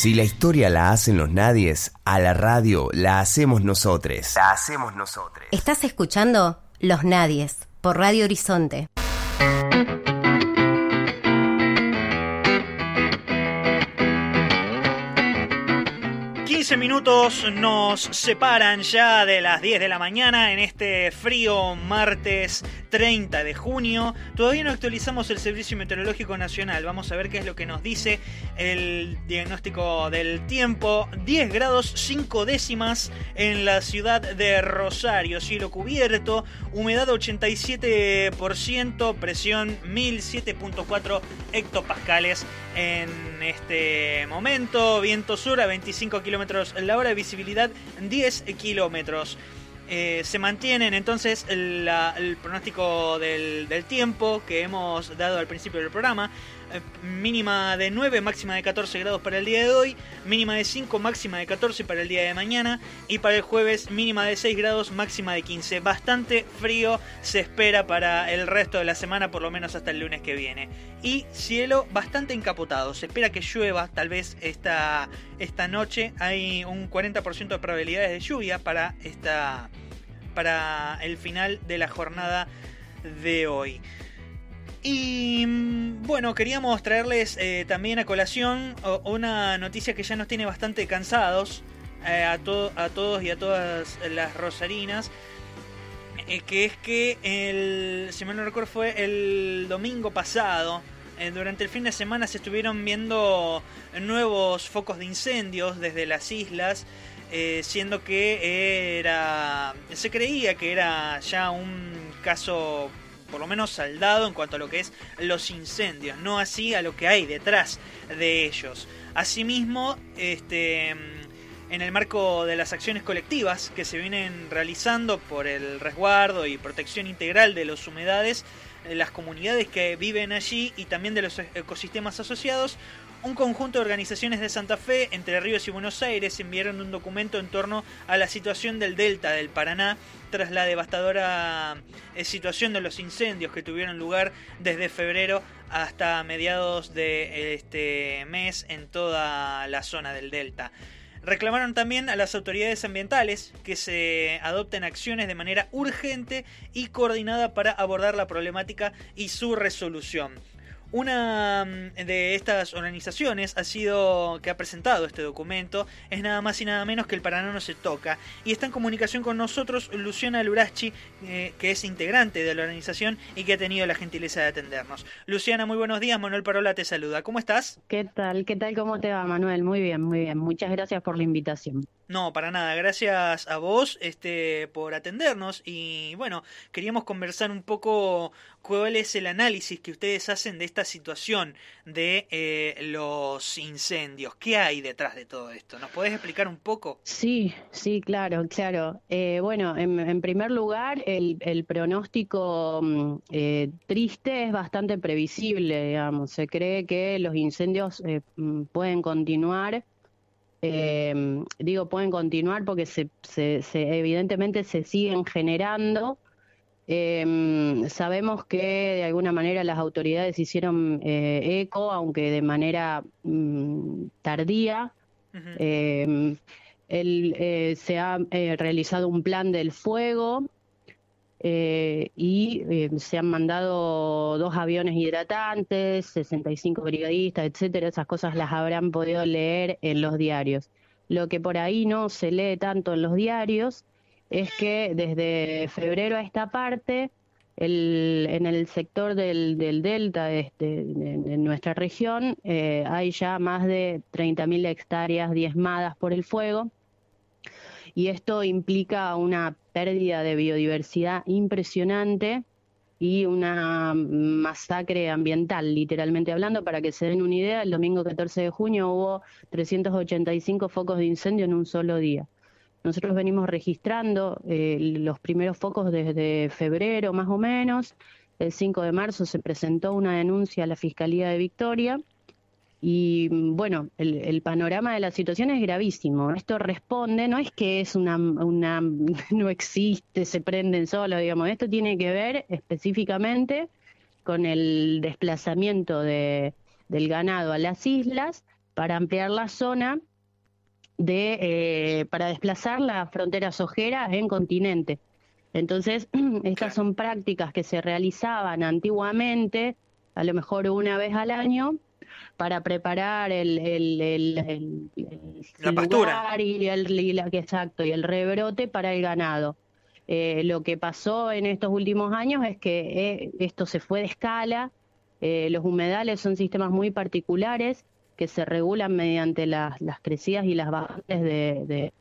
Si la historia la hacen los nadies, a la radio la hacemos nosotros. La hacemos nosotros. Estás escuchando Los Nadies por Radio Horizonte. 15 minutos nos separan ya de las 10 de la mañana en este frío martes 30 de junio. Todavía no actualizamos el Servicio Meteorológico Nacional. Vamos a ver qué es lo que nos dice el diagnóstico del tiempo. 10 grados 5 décimas en la ciudad de Rosario. Cielo cubierto, humedad 87%, presión 1007.4 hectopascales en este momento. Viento sur a 25 kilómetros la hora, visibilidad 10 kilómetros. Eh, se mantienen entonces el, pronóstico del, tiempo que hemos dado al principio del programa. Eh, mínima de 9, máxima de 14 grados para el día de hoy, mínima de 5, máxima de 14 para el día de mañana y para el jueves mínima de 6 grados, máxima de 15. Bastante frío se espera para el resto de la semana, por lo menos hasta el lunes que viene. Y cielo bastante encapotado, se espera que llueva tal vez esta, esta noche. Hay un 40% de probabilidades de lluvia para, esta, para el final de la jornada de hoy. Y mm, bueno, queríamos traerles eh, también a colación una noticia que ya nos tiene bastante cansados eh, a, a todos y a todas las rosarinas. Eh, que es que, el, si mal no recuerdo, fue el domingo pasado. durante el fin de semana se estuvieron viendo nuevos focos de incendios desde las islas. siendo que era. se creía que era ya un caso por lo menos saldado en cuanto a lo que es los incendios, no así a lo que hay detrás de ellos. Asimismo, este, en el marco de las acciones colectivas que se vienen realizando por el resguardo y protección integral de los humedades, las comunidades que viven allí y también de los ecosistemas asociados, un conjunto de organizaciones de Santa Fe, Entre Ríos y Buenos Aires enviaron un documento en torno a la situación del delta del Paraná tras la devastadora eh, situación de los incendios que tuvieron lugar desde febrero hasta mediados de este mes en toda la zona del delta. Reclamaron también a las autoridades ambientales que se adopten acciones de manera urgente y coordinada para abordar la problemática y su resolución. Una mm, de estas organizaciones ha sido que ha presentado este documento es nada más y nada menos que el Paraná no se toca y está en comunicación con nosotros Luciana Lurachi eh, que es integrante de la organización y que ha tenido la gentileza de atendernos. Luciana, muy buenos días. Manuel Parola te saluda. ¿Cómo estás? ¿Qué tal? ¿Qué tal? ¿Cómo te va, Manuel? Muy bien, muy bien. Muchas gracias por la invitación. No, para nada. Gracias a vos este, por atendernos y bueno, queríamos conversar un poco cuál es el análisis que ustedes hacen de esta situación de eh, los incendios. ¿Qué hay detrás de todo esto? ¿Nos podés explicar un poco? Sí, sí, claro, claro. Eh, bueno, en, primer lugar, el, pronóstico mm, eh, triste es bastante previsible, digamos. Se cree que los incendios mm, pueden continuar eh, digo, pueden continuar porque se, se, evidentemente se siguen generando. Eh, sabemos que de alguna manera las autoridades hicieron eh, eco, aunque de manera mm, tardía. Eh, se ha realizado un plan del fuego eh, y eh, se han mandado dos aviones hidratantes, 65 brigadistas, etcétera. Esas cosas las habrán podido leer en los diarios. Lo que por ahí no se lee tanto en los diarios es que desde febrero a esta parte, en el sector del, delta este, de, nuestra región, eh, hay ya más de 30.000 hectáreas diezmadas por el fuego y esto implica una pérdida de biodiversidad impresionante y una masacre ambiental, literalmente hablando. Para que se den una idea, el domingo 14 de junio hubo 385 focos de incendio en un solo día. Nosotros venimos registrando eh, los primeros focos desde febrero más o menos. El 5 de marzo se presentó una denuncia a la Fiscalía de Victoria y bueno, el, panorama de la situación es gravísimo. Esto responde, no es que es una, una no existe, se prenden solo, digamos, esto tiene que ver específicamente con el desplazamiento de, del ganado a las islas para ampliar la zona de eh, para desplazar la frontera sojera en continente. Entonces, estas son prácticas que se realizaban antiguamente, a lo mejor una vez al año, para preparar el, el, el, la pastura y el exacto y el rebrote para el ganado. Eh, lo que pasó en estos últimos años es que eh, esto se fue de escala. Eh, los humedales son sistemas muy particulares que se regulan mediante las, las crecidas y las bajantes de,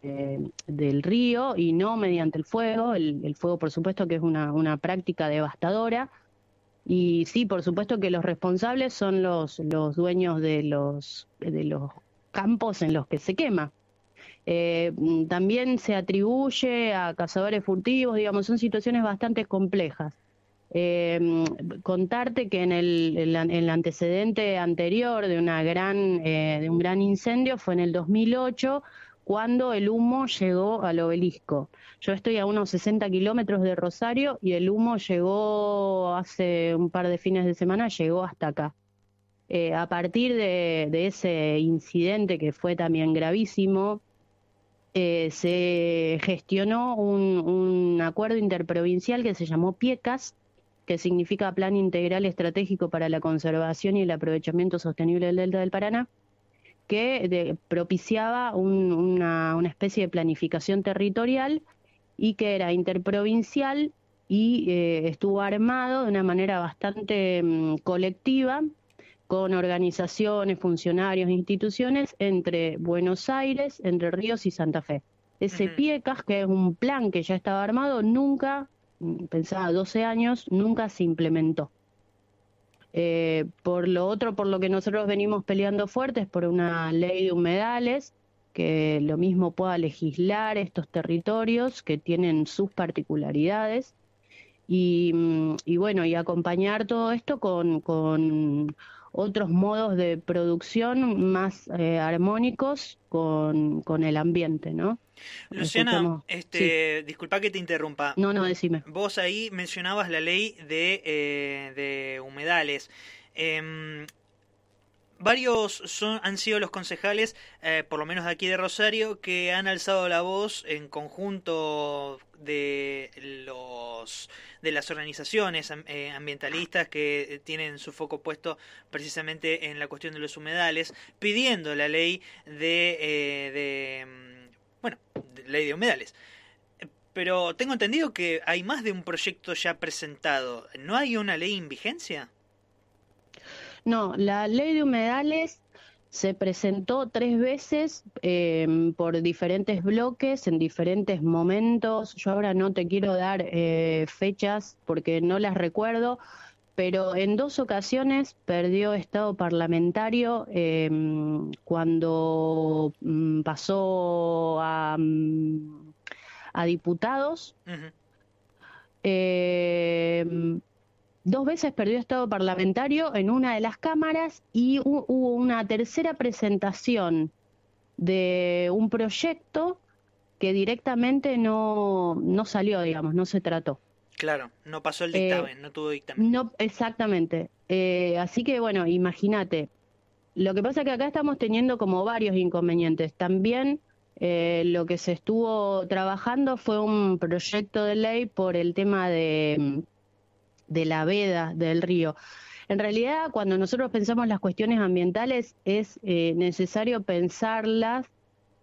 del río y no mediante el fuego. El, el fuego, por supuesto, que es una, una práctica devastadora. Y sí, por supuesto que los responsables son los, los dueños de los, de los campos en los que se quema. Eh, también se atribuye a cazadores furtivos, digamos, son situaciones bastante complejas. Eh, contarte que en el, el, antecedente anterior de una gran eh, de un gran incendio fue en el 2008 cuando el humo llegó al obelisco. Yo estoy a unos 60 kilómetros de Rosario y el humo llegó hace un par de fines de semana, llegó hasta acá. Eh, a partir de, ese incidente que fue también gravísimo, eh, se gestionó un, acuerdo interprovincial que se llamó PIECAS, que significa Plan Integral Estratégico para la Conservación y el Aprovechamiento Sostenible del Delta del Paraná, que propiciaba una, especie de planificación territorial y que era interprovincial y eh, estuvo armado de una manera bastante mm, colectiva con organizaciones, funcionarios, instituciones entre Buenos Aires, Entre Ríos y Santa Fe. Ese PIECAS, que es un plan que ya estaba armado, nunca, mm, pensaba 12 años, nunca se implementó. Eh, por lo otro, por lo que nosotros venimos peleando fuertes, por una ley de humedales que lo mismo pueda legislar estos territorios que tienen sus particularidades y, mm, bueno, y acompañar todo esto con, con otros modos de producción más eh, armónicos con, con, el ambiente, ¿no? Luciana, este, disculpa que te interrumpa. No, no, decime. Vos ahí mencionabas la ley de, eh, de humedales. Em, varios son, han sido los concejales, eh, por lo menos de aquí de Rosario, que han alzado la voz en conjunto de los de las organizaciones eh, ambientalistas que tienen su foco puesto precisamente en la cuestión de los humedales, pidiendo la ley de, eh, de mm, bueno, ley de humedales. Pero tengo entendido que hay más de un proyecto ya presentado. ¿No hay una ley en vigencia? No, la ley de humedales se presentó tres veces em, por diferentes bloques, en diferentes momentos. Yo ahora no te quiero dar eh, fechas porque no las recuerdo, pero en dos ocasiones perdió estado parlamentario em, cuando mm, pasó a, mm, a diputados. Dos veces perdió estado parlamentario en una de las cámaras y hubo una tercera presentación de un proyecto que directamente no, no salió, digamos, no se trató. Claro, no pasó el dictamen, eh, no tuvo dictamen. No, exactamente. Eh, así que bueno, imagínate. Lo que pasa es que acá estamos teniendo como varios inconvenientes. También eh, lo que se estuvo trabajando fue un proyecto de ley por el tema de de la veda del río. En realidad, cuando nosotros pensamos las cuestiones ambientales, es eh, necesario pensarlas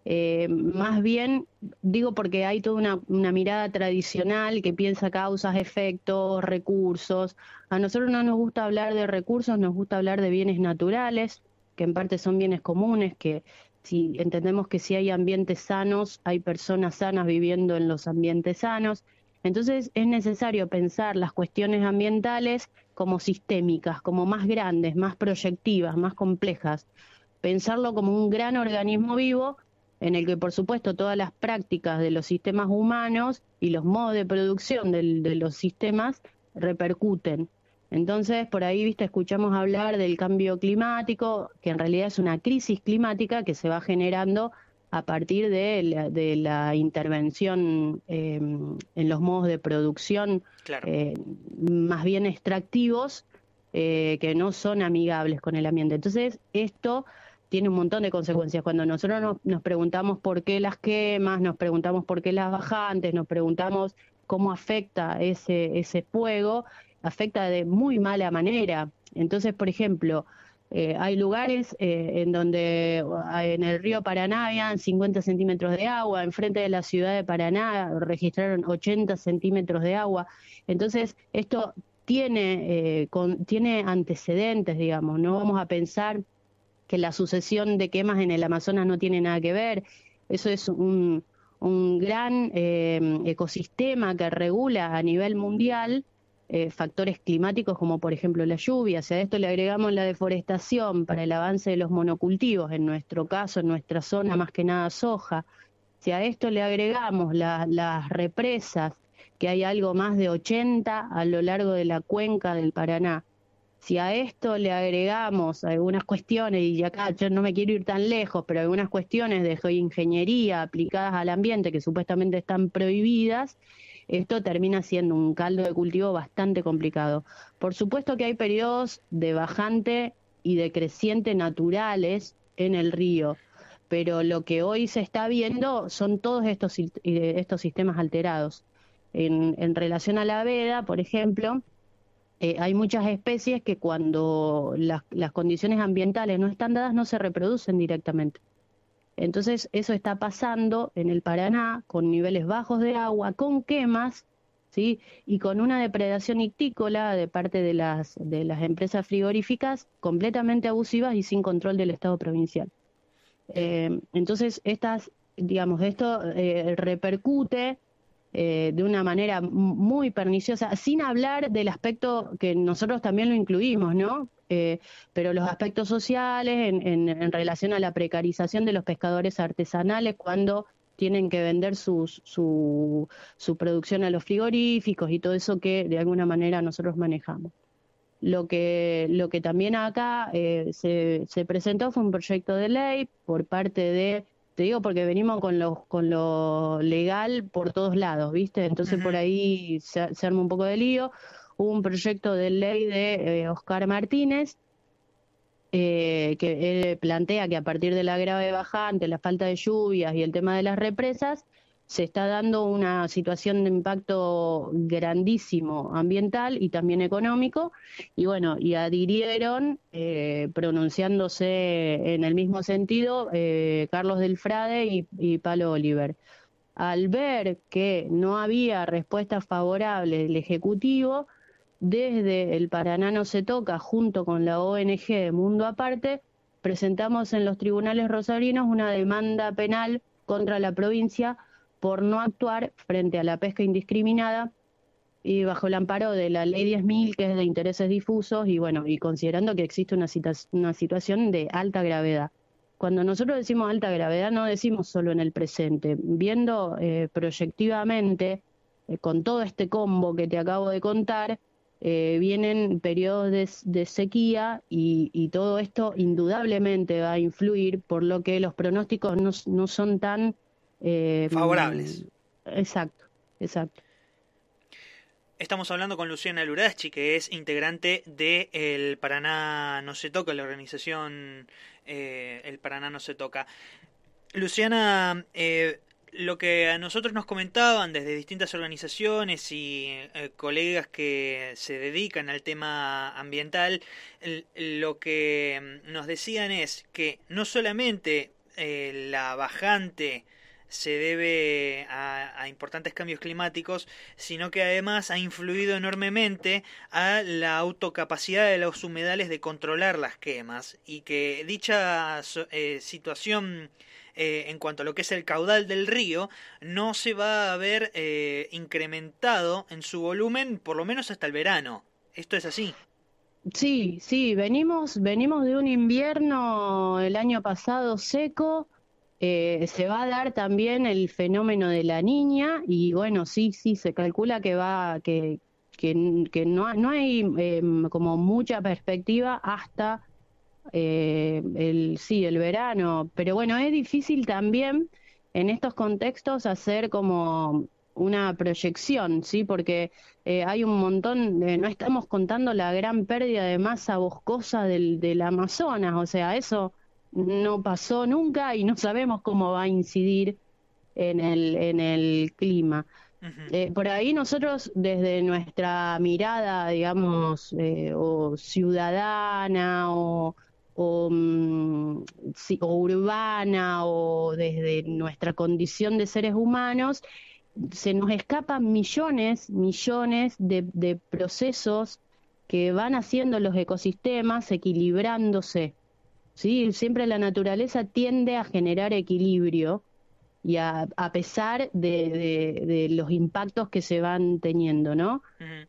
eh, más bien, digo porque hay toda una, una, mirada tradicional que piensa causas, efectos, recursos. A nosotros no nos gusta hablar de recursos, nos gusta hablar de bienes naturales, que en parte son bienes comunes, que si entendemos que si hay ambientes sanos, hay personas sanas viviendo en los ambientes sanos. Entonces es necesario pensar las cuestiones ambientales como sistémicas, como más grandes, más proyectivas, más complejas. Pensarlo como un gran organismo vivo en el que, por supuesto, todas las prácticas de los sistemas humanos y los modos de producción de, los sistemas repercuten. Entonces, por ahí, viste, escuchamos hablar del cambio climático, que en realidad es una crisis climática que se va generando a partir de la, intervención eh, en los modos de producción eh, más bien extractivos eh, que no son amigables con el ambiente. Entonces, esto tiene un montón de consecuencias. Cuando nosotros nos, preguntamos por qué las quemas, nos preguntamos por qué las bajantes, nos preguntamos cómo afecta ese, ese fuego, afecta de muy mala manera. Entonces, por ejemplo, eh, hay lugares eh, en donde en el río Paraná habían 50 centímetros de agua, enfrente de la ciudad de Paraná registraron 80 centímetros de agua. Entonces, esto tiene, eh, tiene antecedentes, digamos, no vamos a pensar que la sucesión de quemas en el Amazonas no tiene nada que ver. Eso es un, un gran ecosistema que regula a nivel mundial eh, factores climáticos como por ejemplo la lluvia. Si a esto le agregamos la deforestación para el avance de los monocultivos, en nuestro caso, en nuestra zona más que nada soja, si a esto le agregamos las represas, que hay algo más de 80 a lo largo de la cuenca del Paraná, si a esto le agregamos algunas cuestiones, y acá yo no me quiero ir tan lejos, pero algunas cuestiones de geoingeniería aplicadas al ambiente que supuestamente están prohibidas, esto termina siendo un caldo de cultivo bastante complicado. Por supuesto que hay periodos de bajante y de creciente naturales en el río, pero lo que hoy se está viendo son todos estos, estos sistemas alterados. En, relación a la veda, por ejemplo, eh, hay muchas especies que cuando las condiciones ambientales no están dadas no se reproducen directamente. Entonces, eso está pasando en el Paraná con niveles bajos de agua, con quemas, ¿sí? Y con una depredación ictícola de parte de las, de las empresas frigoríficas completamente abusivas y sin control del Estado provincial. Eh, entonces, estas, digamos, esto eh, repercute eh, de una manera muy perniciosa, sin hablar del aspecto que nosotros también lo incluimos, ¿no? Eh, pero los aspectos sociales en, relación a la precarización de los pescadores artesanales cuando tienen que vender su, su, producción a los frigoríficos y todo eso que de alguna manera nosotros manejamos. Lo que, lo que también acá eh, se, se presentó fue un proyecto de ley por parte de te digo porque venimos con lo, con lo legal por todos lados, ¿viste? Entonces por ahí se, se, arma un poco de lío hubo un proyecto de ley de eh, Oscar Martínez eh, que él plantea que a partir de la grave bajante, la falta de lluvias y el tema de las represas, se está dando una situación de impacto grandísimo ambiental y también económico. Y bueno, y adhirieron, eh, pronunciándose en el mismo sentido, Carlos del Frade y, y Palo Oliver. Al ver que no había respuesta favorable del Ejecutivo, desde el Paraná no se toca, junto con la ONG Mundo Aparte, presentamos en los tribunales rosarinos una demanda penal contra la provincia por no actuar frente a la pesca indiscriminada y bajo el amparo de la ley 10.000, que es de intereses difusos, y bueno, y considerando que existe una, una situación de alta gravedad. Cuando nosotros decimos alta gravedad, no decimos solo en el presente, viendo eh, proyectivamente, eh, con todo este combo que te acabo de contar, eh, vienen periodos de, sequía y, todo esto indudablemente va a influir, por lo que los pronósticos no, son tan... Eh, Favorables. Exacto, exacto. Estamos hablando con Luciana Lurachi, que es integrante de El Paraná No Se Toca, la organización eh, El Paraná No Se Toca. Luciana, eh, lo que a nosotros nos comentaban desde distintas organizaciones y eh, colegas que se dedican al tema ambiental, lo que nos decían es que no solamente eh, la bajante se debe a, a, importantes cambios climáticos, sino que además ha influido enormemente a la autocapacidad de los humedales de controlar las quemas y que dicha eh, situación eh, en cuanto a lo que es el caudal del río, no se va a ver eh, incrementado en su volumen por lo menos hasta el verano. ¿Esto es así? Sí, sí, venimos, venimos de un invierno el año pasado seco, eh, se va a dar también el fenómeno de la niña y bueno, sí, sí, se calcula que va, que, que, no, no hay em, como mucha perspectiva hasta eh, el, sí, el verano, pero bueno, es difícil también en estos contextos hacer como una proyección, ¿sí? Porque eh, hay un montón, de, no estamos contando la gran pérdida de masa boscosa del, del Amazonas, o sea, eso no pasó nunca y no sabemos cómo va a incidir en el, en el clima. Eh, por ahí nosotros desde nuestra mirada, digamos, eh, o ciudadana o, o, mm, o, urbana o desde nuestra condición de seres humanos, se nos escapan millones, millones de, de procesos que van haciendo los ecosistemas equilibrándose. ¿Sí? Siempre la naturaleza tiende a generar equilibrio y a, pesar de, los impactos que se van teniendo, ¿no?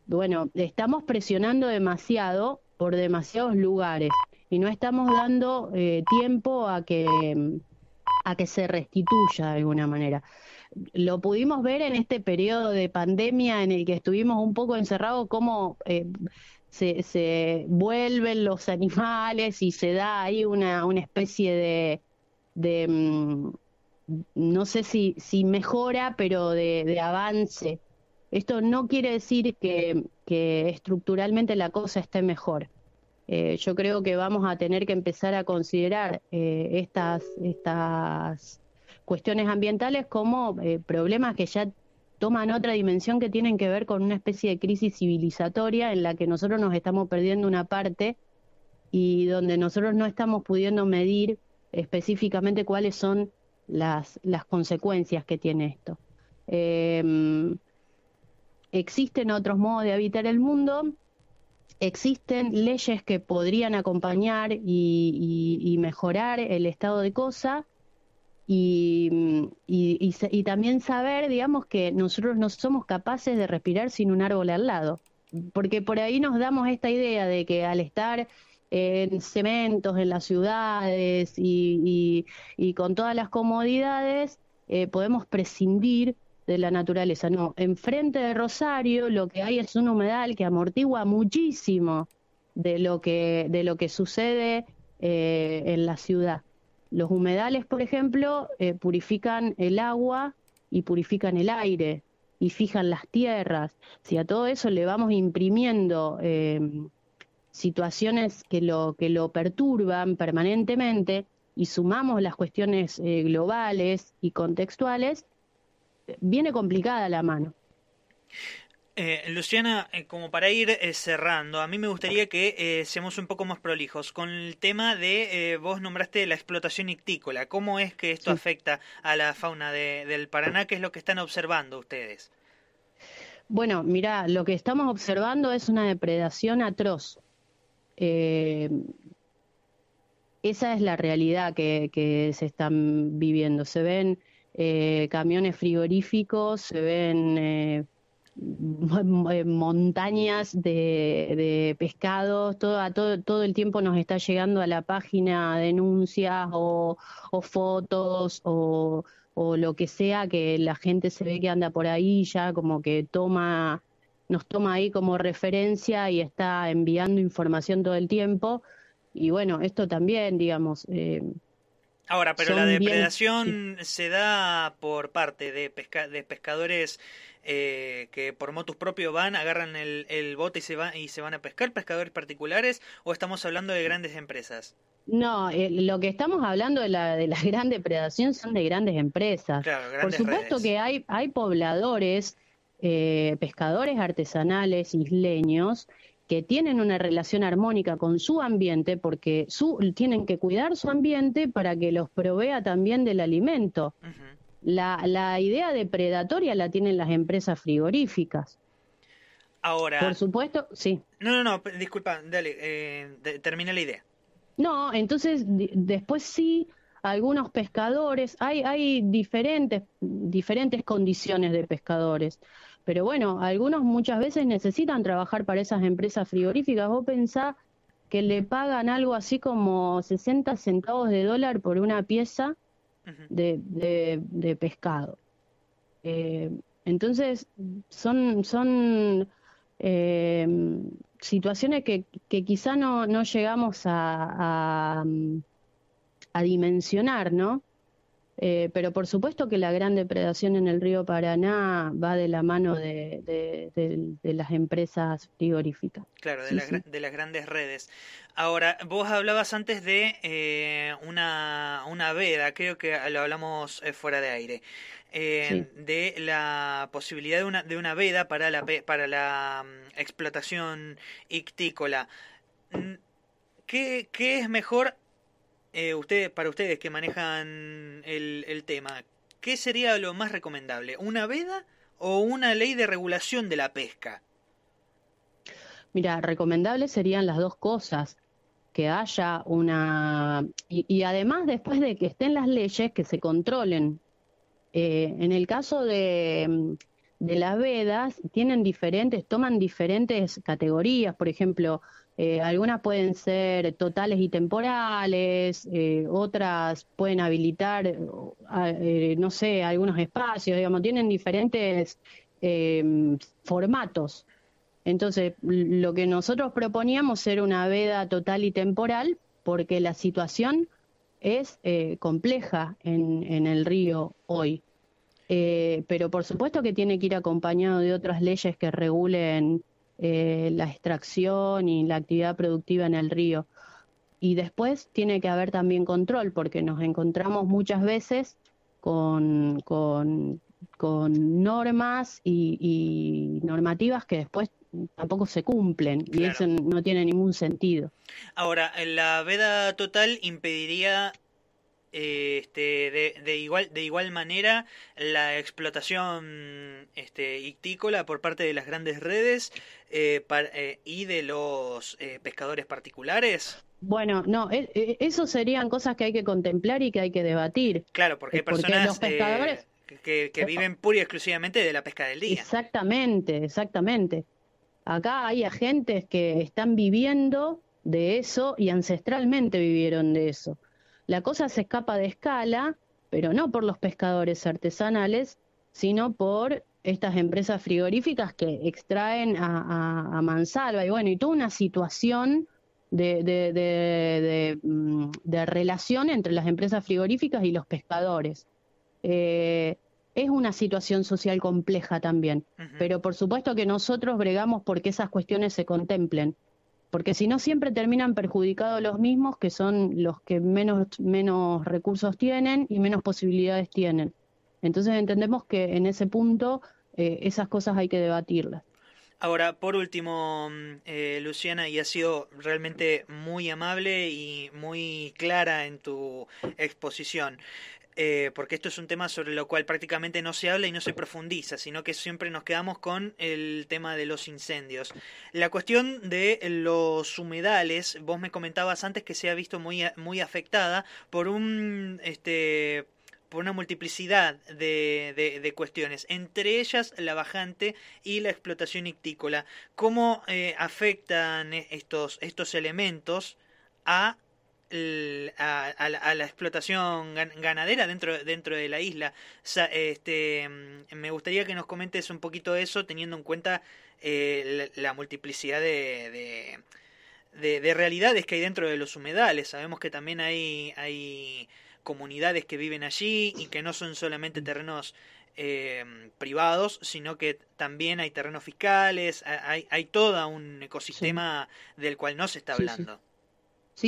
Bueno, estamos presionando demasiado por demasiados lugares y no estamos dando eh, tiempo a que, a que se restituya de alguna manera. Lo pudimos ver en este periodo de pandemia en el que estuvimos un poco encerrados, cómo eh, se, vuelven los animales y se da ahí una, una especie de, de mm, no sé si, si mejora, pero de, avance. Esto no quiere decir que, estructuralmente la cosa esté mejor. Eh, yo creo que vamos a tener que empezar a considerar eh, estas, estas cuestiones ambientales como eh, problemas que ya toman otra dimensión que tienen que ver con una especie de crisis civilizatoria en la que nosotros nos estamos perdiendo una parte y donde nosotros no estamos pudiendo medir específicamente cuáles son las, las consecuencias que tiene esto. Em, existen otros modos de habitar el mundo, existen leyes que podrían acompañar y, mejorar el estado de cosas y, y, también saber, digamos, que nosotros no somos capaces de respirar sin un árbol al lado. Porque por ahí nos damos esta idea de que al estar en cementos en las ciudades y, con todas las comodidades, eh, podemos prescindir de la naturaleza. No, enfrente de Rosario lo que hay es un humedal que amortigua muchísimo de lo que, de lo que sucede eh, en la ciudad. Los humedales, por ejemplo, eh, purifican el agua y purifican el aire y fijan las tierras. Si a todo eso le vamos imprimiendo situaciones que lo, que lo perturban permanentemente y sumamos las cuestiones eh, globales y contextuales, viene complicada la mano. Eh, Luciana, eh, como para ir cerrando, a mí me gustaría que seamos un poco más prolijos con el tema de, vos nombraste la explotación ictícola, ¿cómo es que esto afecta a la fauna del Paraná? ¿Qué es lo que están observando ustedes? Bueno, mira, lo que estamos observando es una depredación atroz. Eh, esa es la realidad que, se están viviendo. Se ven eh, camiones frigoríficos, se ven eh, montañas de, pescados, todo, todo, todo, el tiempo nos está llegando a la página denuncias o, fotos o, o, lo que sea que la gente se ve que anda por ahí ya como que toma nos toma ahí como referencia y está enviando información todo el tiempo. Y bueno, esto también, digamos... Eh, Ahora, pero la depredación se da por parte de, de pescadores eh, que por motus propios van, agarran el, el bote y se, van, y se van a pescar, pescadores particulares, o estamos hablando de grandes empresas? No, eh, lo que estamos hablando de la, de la gran depredación son de grandes empresas. por supuesto que hay, hay pobladores eh, pescadores artesanales isleños que tienen una relación armónica con su ambiente porque su, tienen que cuidar su ambiente para que los provea también del alimento. la, la idea depredatoria la tienen las empresas frigoríficas. Ahora. Por supuesto, sí. No, no, no, disculpa, dale, eh, termina la idea. No, entonces después sí, algunos pescadores, hay, hay diferentes, diferentes condiciones de pescadores. Pero bueno, algunos muchas veces necesitan trabajar para esas empresas frigoríficas. Vos pensás que le pagan algo así como 60 centavos de dólar por una pieza de, de, pescado. Eh, entonces, son, son eh, situaciones que, que quizá no, no llegamos a, a, a dimensionar, ¿no? Eh, pero por supuesto que la gran depredación en el río Paraná va de la mano de, las empresas frigoríficas. Claro, de, de, las grandes redes. Ahora, vos hablabas antes de eh, una, una veda, creo que lo hablamos eh, fuera de aire, de la posibilidad de una, de una veda para la, para la mm, explotación ictícola. ¿Qué, ¿Qué es mejor eh, ustedes, para ustedes que manejan el, tema, ¿qué sería lo más recomendable? ¿Una veda o una ley de regulación de la pesca? Mira, recomendable serían las dos cosas, que haya una... Y, además después de que estén las leyes, que se controlen. Eh, en el caso de, de las vedas, tienen diferentes, toman diferentes categorías, por ejemplo, eh, algunas pueden ser totales y temporales, eh, otras pueden habilitar, eh, no sé, algunos espacios, digamos, tienen diferentes formatos. Entonces, lo que nosotros proponíamos era una veda total y temporal porque la situación es compleja en, en, el río hoy. pero por supuesto que tiene que ir acompañado de otras leyes que regulen eh, la extracción y la actividad productiva en el río. Y después tiene que haber también control, porque nos encontramos muchas veces con, con, normas y, normativas que después tampoco se cumplen y eso no tiene ningún sentido. Ahora, la veda total impediría este, de, de, igual, de igual manera la explotación este, ictícola por parte de las grandes redes eh, eh, y de los eh, pescadores particulares? Bueno, no, e, e, eso serían cosas que hay que contemplar y que hay que debatir. Claro, porque hay personas que, que viven pura y exclusivamente de la pesca del día. Exactamente, exactamente. Acá hay agentes que están viviendo de eso y ancestralmente vivieron de eso. La cosa se escapa de escala, pero no por los pescadores artesanales, sino por estas empresas frigoríficas que extraen a, mansalva. Y bueno, y toda una situación de, de, mm, relación entre las empresas frigoríficas y los pescadores. Eh, es una situación social compleja también, pero por supuesto que nosotros bregamos porque esas cuestiones se contemplen porque si no siempre terminan perjudicados los mismos, que son los que menos, menos recursos tienen y menos posibilidades tienen. Entonces entendemos que en ese punto eh, esas cosas hay que debatirlas. Ahora, por último, mm, eh, Luciana, y has sido realmente muy amable y muy clara en tu exposición. Eh, porque esto es un tema sobre lo cual prácticamente no se habla y no se profundiza, sino que siempre nos quedamos con el tema de los incendios. La cuestión de los humedales, vos me comentabas antes que se ha visto muy, muy afectada por un... Este, por una multiplicidad de, de, cuestiones, entre ellas la bajante y la explotación ictícola. ¿Cómo eh, afectan estos, estos elementos a a, la, explotación ganadera dentro, dentro de la isla. este, mm, me gustaría que nos comentes un poquito eso, teniendo en cuenta eh, la, multiplicidad de, de, realidades que hay dentro de los humedales. Sabemos que también hay, hay comunidades que viven allí y que no son solamente terrenos eh, privados, sino que también hay terrenos fiscales, hay, hay todo un ecosistema del cual no se está hablando. Sí, sí,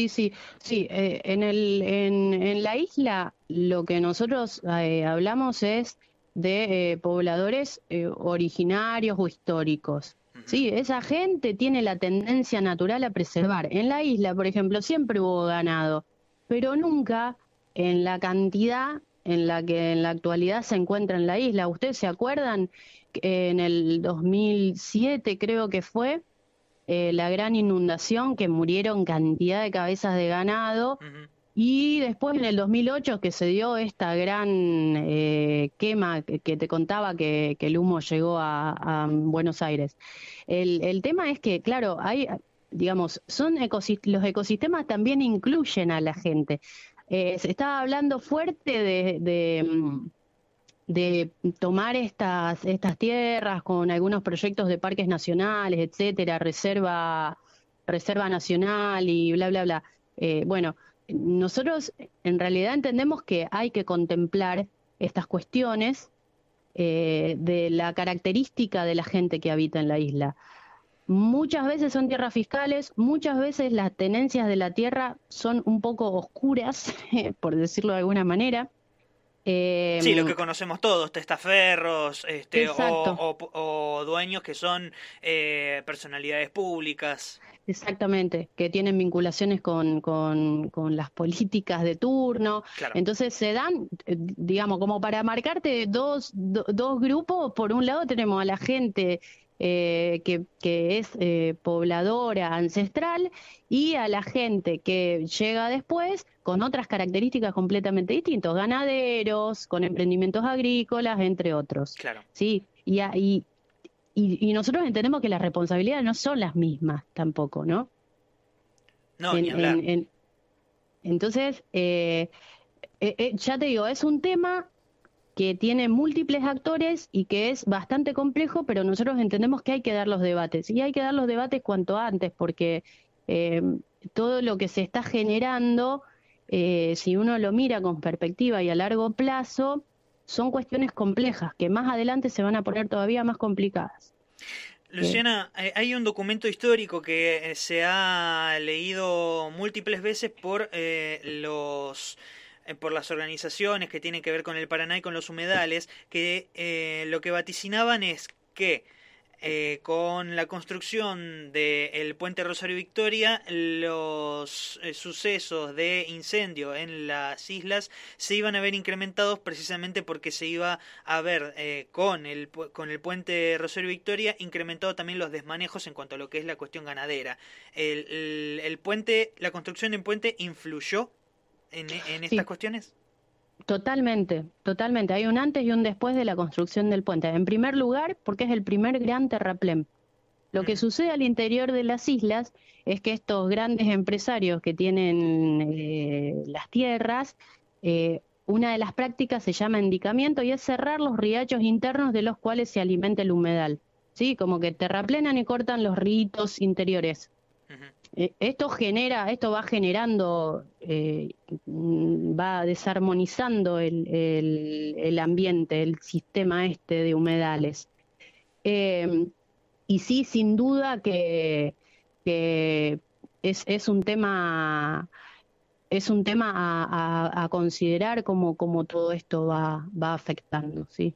sí. Eh, en, el, en, en, la isla lo que nosotros eh, hablamos es de eh, pobladores originarios o históricos. Sí, esa gente tiene la tendencia natural a preservar. En la isla, por ejemplo, siempre hubo ganado, pero nunca en la cantidad en la que en la actualidad se encuentra en la isla. ¿Ustedes se acuerdan? En el 2007 creo que fue, eh, la gran inundación, que murieron cantidad de cabezas de ganado. Y después en el 2008 que se dio esta gran eh, quema que, te contaba que, el humo llegó a, Buenos Aires. El, tema es que, claro, hay, digamos, son los ecosistemas también incluyen a la gente. Eh, se estaba hablando fuerte de mm, de tomar estas, estas tierras con algunos proyectos de parques nacionales, etcétera, reserva, reserva nacional y bla, bla, bla. Eh, bueno, nosotros en realidad entendemos que hay que contemplar estas cuestiones eh, de la característica de la gente que habita en la isla. Muchas veces son tierras fiscales, muchas veces las tenencias de la tierra son un poco oscuras, por decirlo de alguna manera. Eh, sí, lo que conocemos todos, testaferros este, o, dueños que son eh, personalidades públicas. Exactamente, que tienen vinculaciones con, con, las políticas de turno. Entonces se dan, eh, digamos, como para marcarte dos, dos grupos. Por un lado tenemos a la gente eh, que, que, es eh, pobladora ancestral y a la gente que llega después con otras características completamente distintas, ganaderos, con emprendimientos agrícolas, entre otros. Claro. Sí, y, y, y, nosotros entendemos que las responsabilidades no son las mismas tampoco, ¿no? No, ni hablar. entonces, eh, ya te digo, es un tema que tiene múltiples actores y que es bastante complejo, pero nosotros entendemos que hay que dar los debates. Y hay que dar los debates cuanto antes, porque eh, todo lo que se está generando, eh, si uno lo mira con perspectiva y a largo plazo, son cuestiones complejas, que más adelante se van a poner todavía más complicadas. Luciana, hay un documento histórico que se ha leído múltiples veces por eh, los eh, por las organizaciones que tienen que ver con el Paraná y con los humedales, que eh, lo que vaticinaban es que eh, con la construcción del puente Rosario Victoria, los sucesos de incendio en las islas se iban a ver incrementados precisamente porque se iba a ver con, el, con el puente Rosario Victoria incrementado también los desmanejos en cuanto a lo que es la cuestión ganadera. El, el puente, la construcción del puente influyó en, estas cuestiones? Totalmente, totalmente. Hay un antes y un después de la construcción del puente. En primer lugar, porque es el primer gran terraplén. Lo que sucede al interior de las islas es que estos grandes empresarios que tienen eh, las tierras, eh, una de las prácticas se llama endicamiento y es cerrar los riachos internos de los cuales se alimenta el humedal. ¿Sí? Como que terraplenan y cortan los ritos interiores. Eh, esto genera, esto va generando, eh, va desarmonizando el, el, ambiente, el sistema este de humedales. Eh, y sí, sin duda que, es, es, un tema es un tema a, considerar como, como todo esto va, va afectando, sí.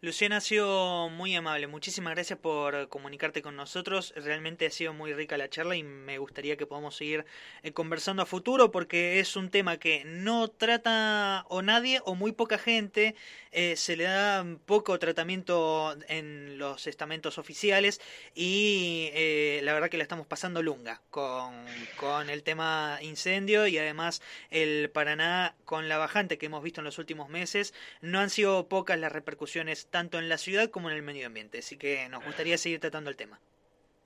Luciana ha sido muy amable, muchísimas gracias por comunicarte con nosotros, realmente ha sido muy rica la charla y me gustaría que podamos seguir eh, conversando a futuro porque es un tema que no trata o nadie o muy poca gente, eh, se le da poco tratamiento en los estamentos oficiales y eh, la verdad que la estamos pasando lunga con, con el tema incendio y además el Paraná con la bajante que hemos visto en los últimos meses, no han sido pocas las repercusiones tanto en la ciudad como en el medio ambiente. Así que nos gustaría seguir tratando el tema.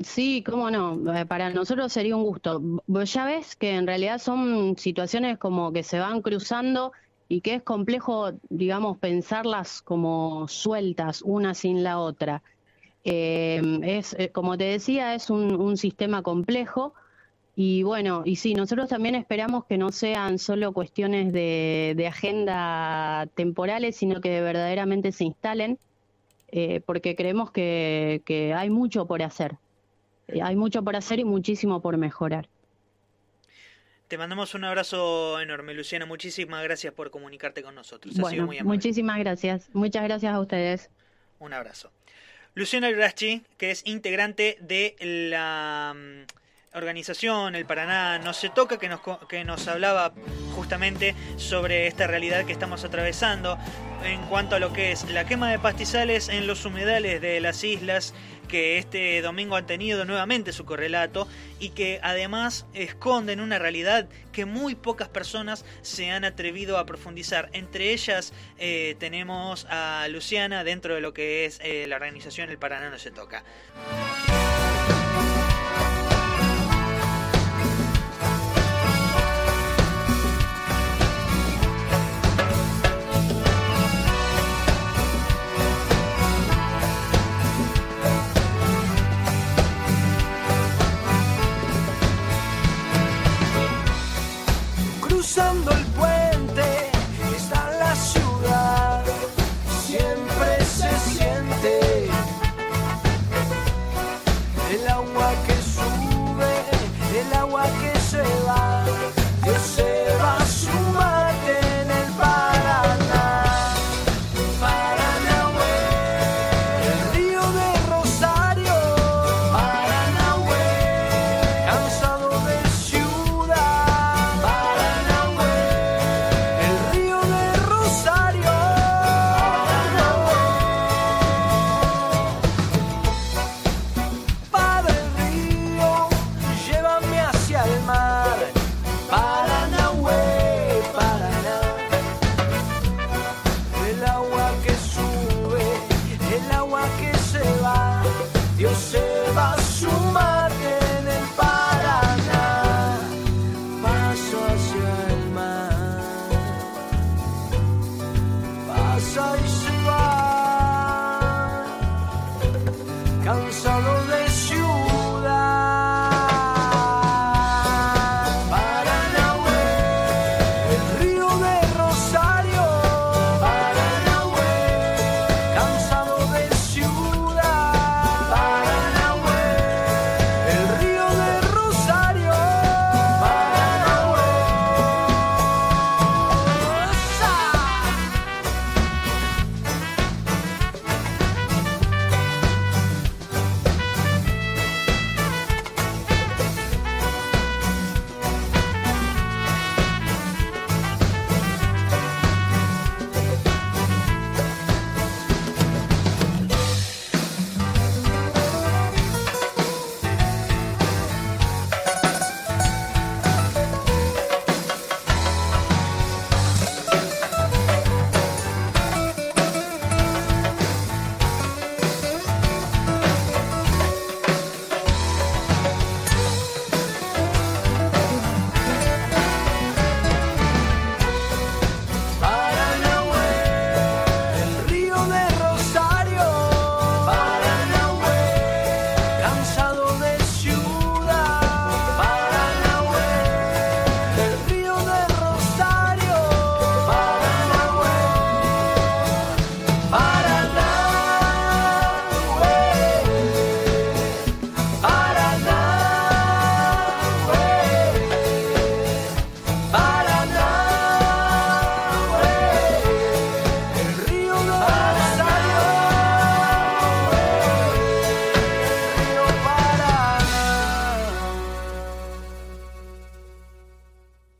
Sí, cómo no, eh, para nosotros sería un gusto. Ya ves que en realidad son situaciones como que se van cruzando y que es complejo, digamos, pensarlas como sueltas, una sin la otra. Eh, es, eh, como te decía, es un, un sistema complejo y bueno, y sí, nosotros también esperamos que no sean solo cuestiones de, de agenda temporales, sino que verdaderamente se instalen, eh, porque creemos que, que, hay mucho por hacer. Eh, hay mucho por hacer y muchísimo por mejorar. Te mandamos un abrazo enorme, Luciana. Muchísimas gracias por comunicarte con nosotros. Bueno, muchísimas gracias. Muchas gracias a ustedes. Un abrazo. Luciana Graschi, que es integrante de la mm, organización, el Paraná no se toca, que nos, que nos hablaba justamente sobre esta realidad que estamos atravesando en cuanto a lo que es la quema de pastizales en los humedales de las islas que este domingo han tenido nuevamente su correlato y que además esconden una realidad que muy pocas personas se han atrevido a profundizar. Entre ellas eh, tenemos a Luciana dentro de lo que es eh, la organización El Paraná no se toca.